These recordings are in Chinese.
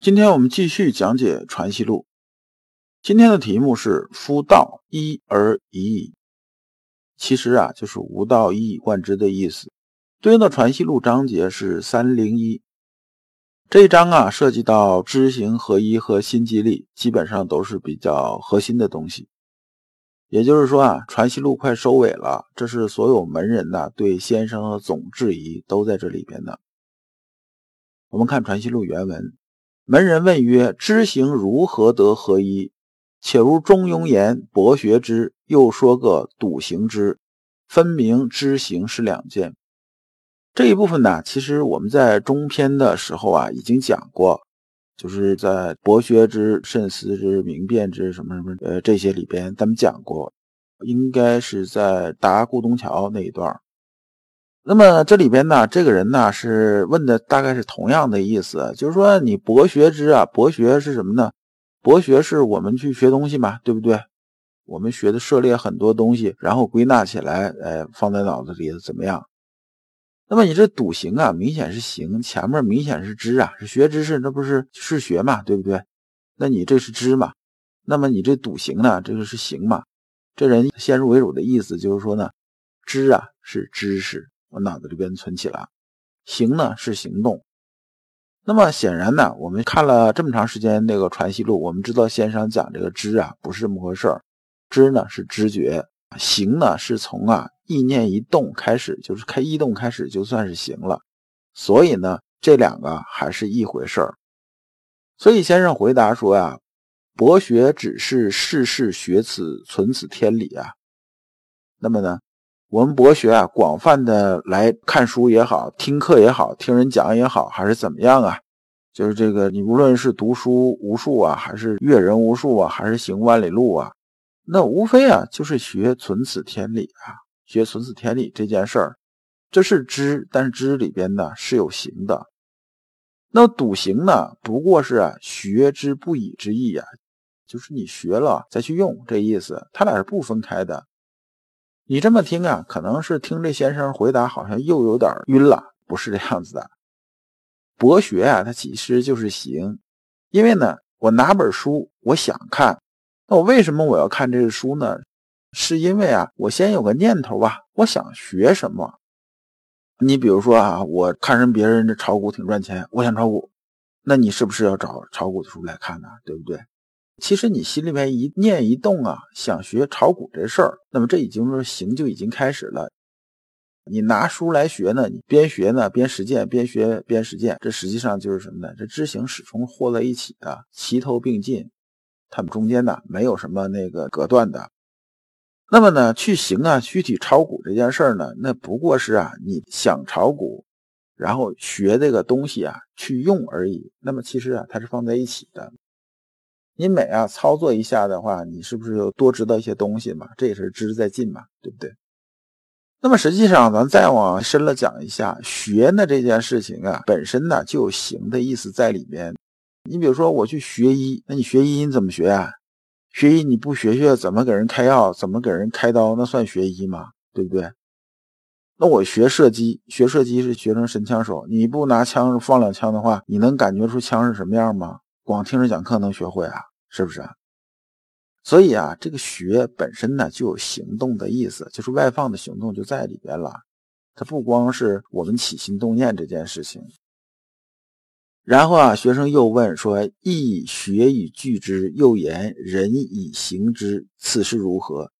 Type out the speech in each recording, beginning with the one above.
今天我们继续讲解《传习录》，今天的题目是“夫道一而已矣”，其实啊就是“无道一以贯之”的意思。对应的《传习录》章节是三零一，这一章啊涉及到知行合一和心即力，基本上都是比较核心的东西。也就是说啊，《传习录》快收尾了，这是所有门人呐对先生的总质疑都在这里边的。我们看《传习录》原文。门人问曰：“知行如何得合一？且如中庸言博学之，又说个笃行之，分明知行是两件。”这一部分呢，其实我们在中篇的时候啊已经讲过，就是在博学之、慎思之、明辨之什么什么呃这些里边，咱们讲过，应该是在答顾东桥那一段。那么这里边呢，这个人呢是问的大概是同样的意思，就是说你博学之啊，博学是什么呢？博学是我们去学东西嘛，对不对？我们学的涉猎很多东西，然后归纳起来，哎，放在脑子里怎么样？那么你这笃行啊，明显是行，前面明显是知啊，是学知识，那不是是学嘛，对不对？那你这是知嘛？那么你这笃行呢，这个是行嘛？这人先入为主的意思就是说呢，知啊是知识。我脑子里边存起来，行呢是行动。那么显然呢，我们看了这么长时间那个《传习录》，我们知道先生讲这个知啊不是这么回事儿，知呢是知觉，行呢是从啊意念一动开始，就是开一动开始就算是行了。所以呢，这两个还是一回事儿。所以先生回答说呀：“博学只是世事学此存此天理啊。”那么呢？我们博学啊，广泛的来看书也好，听课也好，听人讲也好，还是怎么样啊？就是这个，你无论是读书无数啊，还是阅人无数啊，还是行万里路啊，那无非啊，就是学存此天理啊，学存此天理这件事儿，这是知，但是知里边呢是有行的。那笃行呢，不过是啊学之不已之意啊，就是你学了再去用这意思，他俩是不分开的。你这么听啊，可能是听这先生回答，好像又有点晕了。不是这样子的，博学啊，它其实就是行。因为呢，我拿本书，我想看，那我为什么我要看这个书呢？是因为啊，我先有个念头吧，我想学什么。你比如说啊，我看人别人这炒股挺赚钱，我想炒股，那你是不是要找炒股的书来看呢？对不对？其实你心里面一念一动啊，想学炒股这事儿，那么这已经是行就已经开始了。你拿书来学呢，你边学呢边实践，边学边实践，这实际上就是什么呢？这知行始终和在一起的，齐头并进，他们中间呢没有什么那个隔断的。那么呢，去行啊，具体炒股这件事儿呢，那不过是啊，你想炒股，然后学这个东西啊去用而已。那么其实啊，它是放在一起的。你每啊操作一下的话，你是不是又多知道一些东西嘛？这也是知在进嘛，对不对？那么实际上，咱再往深了讲一下，学呢这件事情啊，本身呢就有行的意思在里边。你比如说我去学医，那你学医你怎么学啊？学医你不学学怎么给人开药，怎么给人开刀，那算学医吗？对不对？那我学射击，学射击是学成神枪手，你不拿枪放两枪的话，你能感觉出枪是什么样吗？光听着讲课能学会啊？是不是啊？所以啊，这个学本身呢就有行动的意思，就是外放的行动就在里边了。它不光是我们起心动念这件事情。然后啊，学生又问说：“亦学以具之，又言人以行之，此事如何？”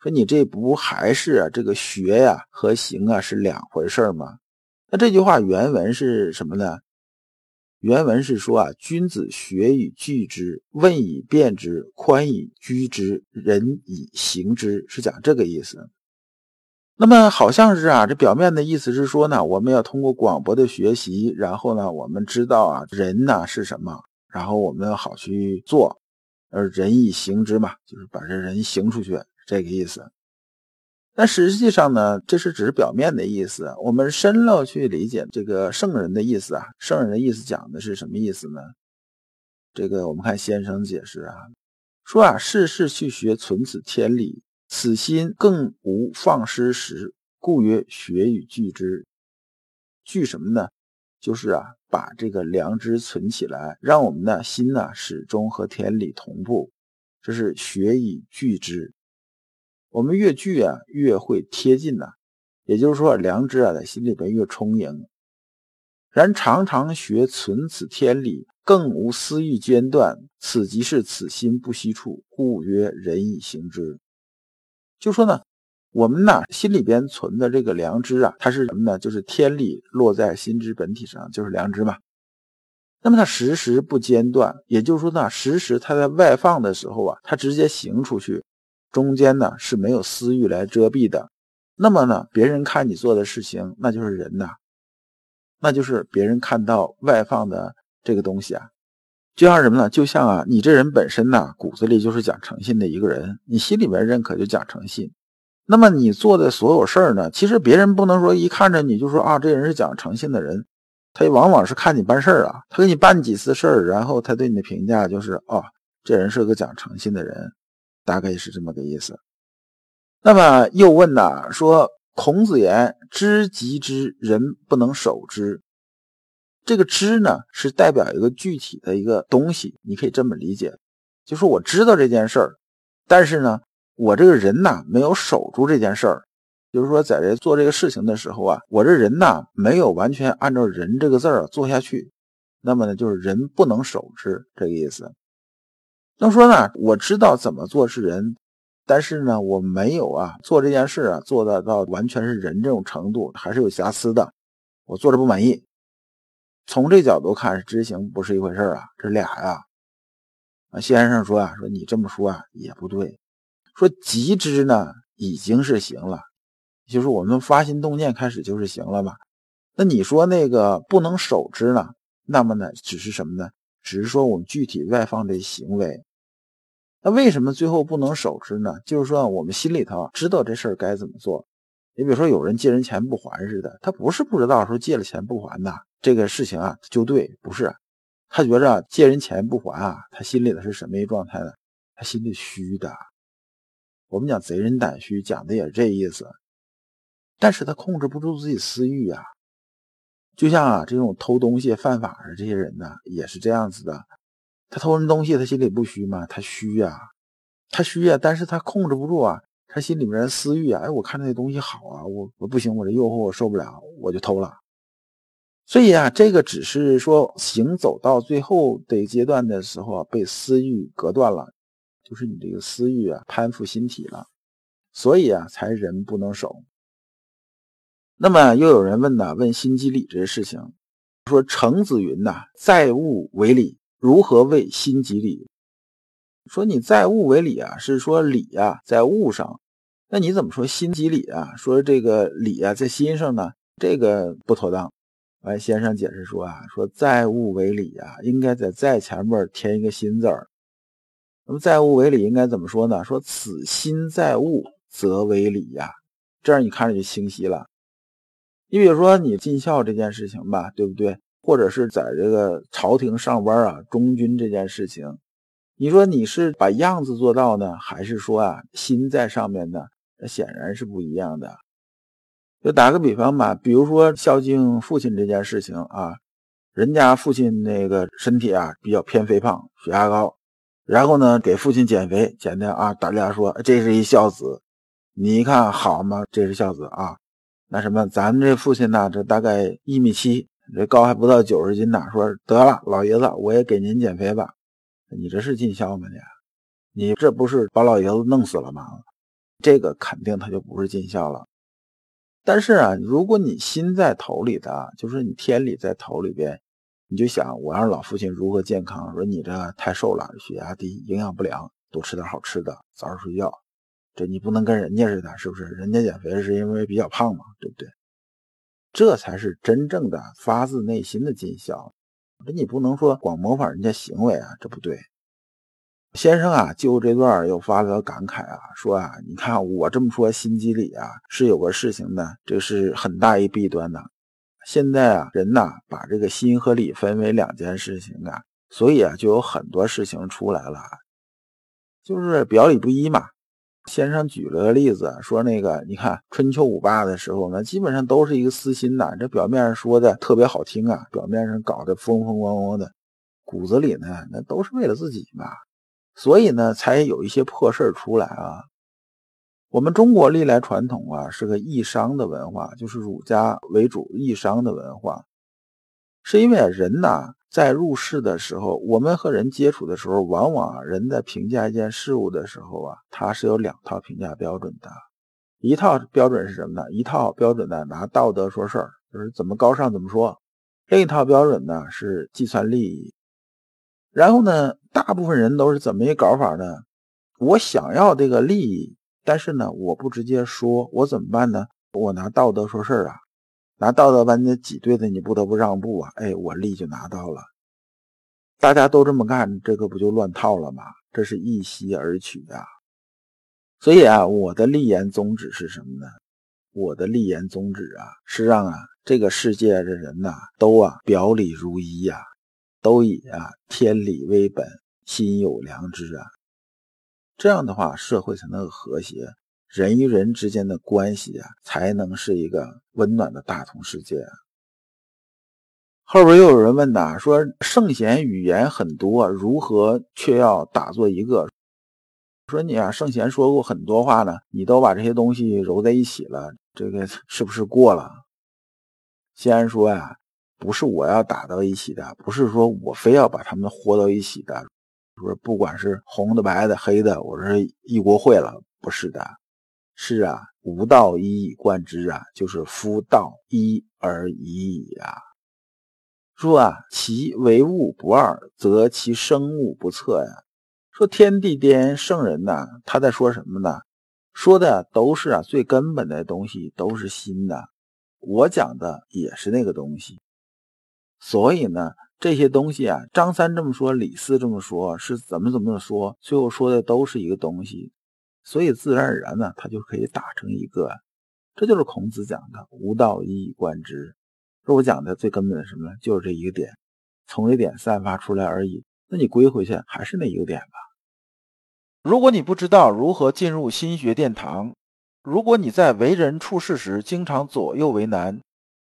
说你这不还是啊？这个学呀和行啊是两回事吗？那这句话原文是什么呢？原文是说啊，君子学以聚之，问以辨之，宽以居之，仁以行之，是讲这个意思。那么好像是啊，这表面的意思是说呢，我们要通过广博的学习，然后呢，我们知道啊，人呢是什么，然后我们好去做，而人以行之嘛，就是把这人行出去，这个意思。但实际上呢，这是只是表面的意思。我们深了去理解这个圣人的意思啊，圣人的意思讲的是什么意思呢？这个我们看先生解释啊，说啊，世事去学存此天理。此心更无放失时，故曰学以聚之。聚什么呢？就是啊，把这个良知存起来，让我们的心呢始终和天理同步。这是学以聚之。我们越聚啊，越会贴近呐。也就是说，良知啊在心里边越充盈。然常常学存此天理，更无私欲间断。此即是此心不息处，故曰人以行之。就说呢，我们呢心里边存的这个良知啊，它是什么呢？就是天理落在心之本体上，就是良知嘛。那么它时时不间断，也就是说呢，时时它在外放的时候啊，它直接行出去，中间呢是没有私欲来遮蔽的。那么呢，别人看你做的事情，那就是人呐，那就是别人看到外放的这个东西啊。就像什么呢？就像啊，你这人本身呢，骨子里就是讲诚信的一个人，你心里面认可就讲诚信。那么你做的所有事儿呢，其实别人不能说一看着你就说啊，这人是讲诚信的人，他往往是看你办事儿啊，他给你办几次事儿，然后他对你的评价就是哦，这人是个讲诚信的人，大概是这么个意思。那么又问呐，说孔子言：“知即知，人不能守之。”这个知呢，是代表一个具体的一个东西，你可以这么理解，就说我知道这件事儿，但是呢，我这个人呢没有守住这件事儿，就是说在这做这个事情的时候啊，我这人呢没有完全按照“人”这个字儿做下去，那么呢，就是人不能守之这个意思。那么说呢，我知道怎么做是人，但是呢，我没有啊做这件事啊做到到完全是人这种程度，还是有瑕疵的，我做着不满意。从这角度看，知行不是一回事啊，这俩呀。啊，先生说啊，说你这么说啊也不对，说即知呢已经是行了，就是我们发心动念开始就是行了嘛。那你说那个不能守之呢？那么呢，只是什么呢？只是说我们具体外放这行为。那为什么最后不能守之呢？就是说我们心里头知道这事儿该怎么做。你比如说有人借人钱不还似的，他不是不知道说借了钱不还的。这个事情啊，就对，不是他觉着借人钱不还啊，他心里的是什么一状态呢？他心里虚的。我们讲贼人胆虚，讲的也是这意思。但是他控制不住自己私欲啊，就像啊这种偷东西犯法的这些人呢，也是这样子的。他偷人东西，他心里不虚吗？他虚呀，他虚呀，但是他控制不住啊，他心里面的私欲啊，哎，我看那东西好啊，我我不行，我这诱惑我受不了，我就偷了。所以啊，这个只是说行走到最后的阶段的时候啊，被私欲隔断了，就是你这个私欲啊攀附心体了，所以啊才人不能守。那么又有人问呢，问心机理这些事情，说程子云呐，在物为理，如何为心即理？说你在物为理啊，是说理啊在物上，那你怎么说心即理啊？说这个理啊在心上呢？这个不妥当。完，先生解释说啊，说在物为理啊，应该在在前面添一个心字儿。那么在物为理应该怎么说呢？说此心在物，则为理呀。这样你看着就清晰了。你比如说你尽孝这件事情吧，对不对？或者是在这个朝廷上班啊，忠君这件事情，你说你是把样子做到呢，还是说啊心在上面呢？那显然是不一样的。就打个比方吧，比如说孝敬父亲这件事情啊，人家父亲那个身体啊比较偏肥胖，血压高，然后呢给父亲减肥，减的啊，大家说这是一孝子，你一看好吗？这是孝子啊，那什么，咱这父亲呢，这大概一米七，这高还不到九十斤呢，说得了，老爷子，我也给您减肥吧，你这是尽孝吗？你，你这不是把老爷子弄死了吗？这个肯定他就不是尽孝了。但是啊，如果你心在头里的，就是你天理在头里边，你就想我让老父亲如何健康。说你这太瘦了，血压低，营养不良，多吃点好吃的，早点睡觉。这你不能跟人家似的，是不是？人家减肥是因为比较胖嘛，对不对？这才是真正的发自内心的尽孝。这你不能说光模仿人家行为啊，这不对。先生啊，就这段又发了个感慨啊，说啊，你看我这么说，心机里啊是有个事情的，这是很大一弊端的。现在啊，人呐把这个心和理分为两件事情啊，所以啊就有很多事情出来了，就是表里不一嘛。先生举了个例子，说那个你看春秋五霸的时候呢，基本上都是一个私心呐，这表面上说的特别好听啊，表面上搞得风风光光的，骨子里呢那都是为了自己嘛。所以呢，才有一些破事儿出来啊。我们中国历来传统啊，是个义商的文化，就是儒家为主义商的文化。是因为人呐，在入世的时候，我们和人接触的时候，往往人在评价一件事物的时候啊，他是有两套评价标准的。一套标准是什么呢？一套标准呢，拿道德说事儿，就是怎么高尚怎么说；另一套标准呢，是计算利益。然后呢，大部分人都是怎么一搞法呢？我想要这个利益，但是呢，我不直接说，我怎么办呢？我拿道德说事儿啊，拿道德把你挤兑的，你不得不让步啊。哎，我利就拿到了。大家都这么干，这个不就乱套了吗？这是一吸而取啊。所以啊，我的立言宗旨是什么呢？我的立言宗旨啊，是让啊这个世界的人呐，都啊表里如一呀。都以啊天理为本，心有良知啊，这样的话社会才能和谐，人与人之间的关系啊才能是一个温暖的大同世界啊。后边又有人问呐，说圣贤语言很多，如何却要打作一个？说你啊，圣贤说过很多话呢，你都把这些东西揉在一起了，这个是不是过了？先说呀。不是我要打到一起的，不是说我非要把他们和到一起的，说不管是红的、白的、黑的，我说一国会了，不是的，是啊，无道一以贯之啊，就是夫道一而已矣啊。说啊，其为物不二，则其生物不测呀。说天地间圣人呐，他在说什么呢？说的都是啊最根本的东西，都是心的。我讲的也是那个东西。所以呢，这些东西啊，张三这么说，李四这么说，是怎么怎么说，最后说的都是一个东西，所以自然而然呢，它就可以打成一个。这就是孔子讲的“吾道一以贯之”。说我讲的最根本的什么呢？就是这一个点，从这点散发出来而已。那你归回去还是那一个点吧。如果你不知道如何进入心学殿堂，如果你在为人处事时经常左右为难。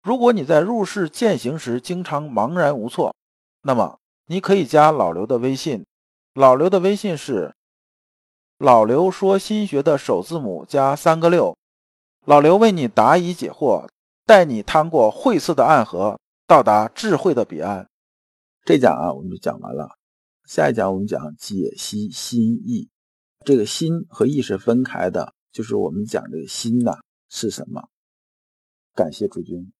如果你在入世践行时经常茫然无措，那么你可以加老刘的微信。老刘的微信是“老刘说心学”的首字母加三个六。老刘为你答疑解惑，带你趟过晦涩的暗河，到达智慧的彼岸。这讲啊，我们就讲完了。下一讲我们讲解析心意。这个心和意是分开的，就是我们讲这个心呐是什么？感谢诸君。